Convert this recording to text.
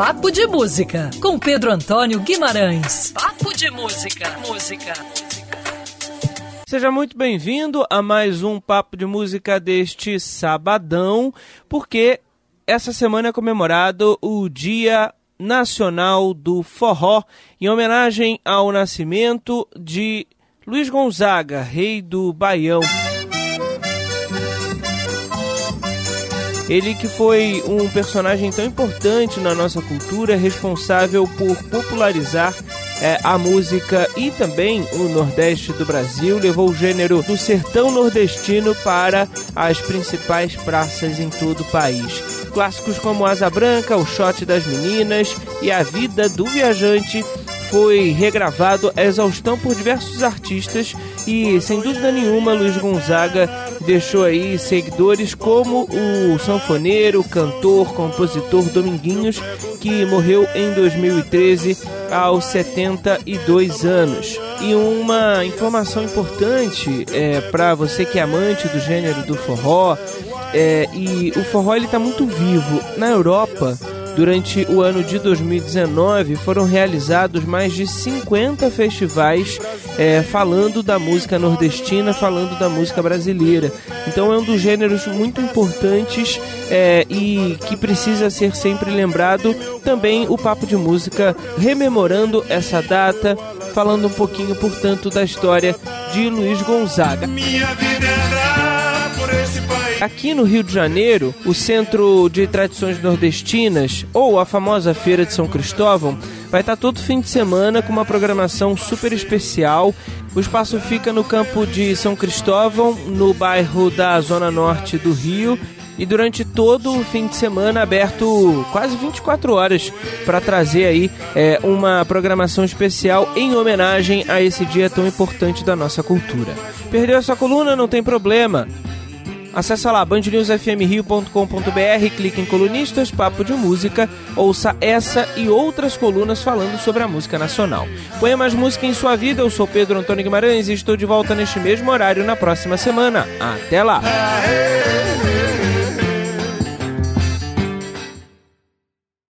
Papo de Música, com Pedro Antônio Guimarães. Papo de Música. Música. Seja muito bem-vindo a mais um Papo de Música deste sabadão, porque essa semana é comemorado o Dia Nacional do Forró, em homenagem ao nascimento de Luiz Gonzaga, rei do Baião. Ele que foi um personagem tão importante na nossa cultura, responsável por popularizar é, a música e também o Nordeste do Brasil, levou o gênero do sertão nordestino para as principais praças em todo o país. Clássicos como Asa Branca, O Shot das Meninas e A Vida do Viajante foi regravado a exaustão por diversos artistas e, sem dúvida nenhuma, Luiz Gonzaga deixou aí seguidores como o sanfoneiro, cantor, compositor Dominguinhos, que morreu em 2013 aos 72 anos. E uma informação importante é, para você que é amante do gênero do forró, é, e o forró ele está muito vivo. Na Europa, durante o ano de 2019, foram realizados mais de 50 festivais é, falando da música nordestina, falando da música brasileira. Então é um dos gêneros muito importantes é, e que precisa ser sempre lembrado. Também o Papo de Música rememorando essa data, falando um pouquinho, portanto, da história de Luiz Gonzaga. Minha vida é. Aqui no Rio de Janeiro, o Centro de Tradições Nordestinas, ou a famosa Feira de São Cristóvão, vai estar todo fim de semana com uma programação super especial. O espaço fica no campo de São Cristóvão, no bairro da Zona Norte do Rio, e durante todo o fim de semana aberto quase 24 horas para trazer aí é, uma programação especial em homenagem a esse dia tão importante da nossa cultura. Perdeu essa coluna? Não tem problema. Acesse lá bandnewsfmrio.com.br, clique em colunistas, papo de música, ouça essa e outras colunas falando sobre a música nacional. Ponha mais música em sua vida, eu sou Pedro Antônio Guimarães e estou de volta neste mesmo horário na próxima semana. Até lá!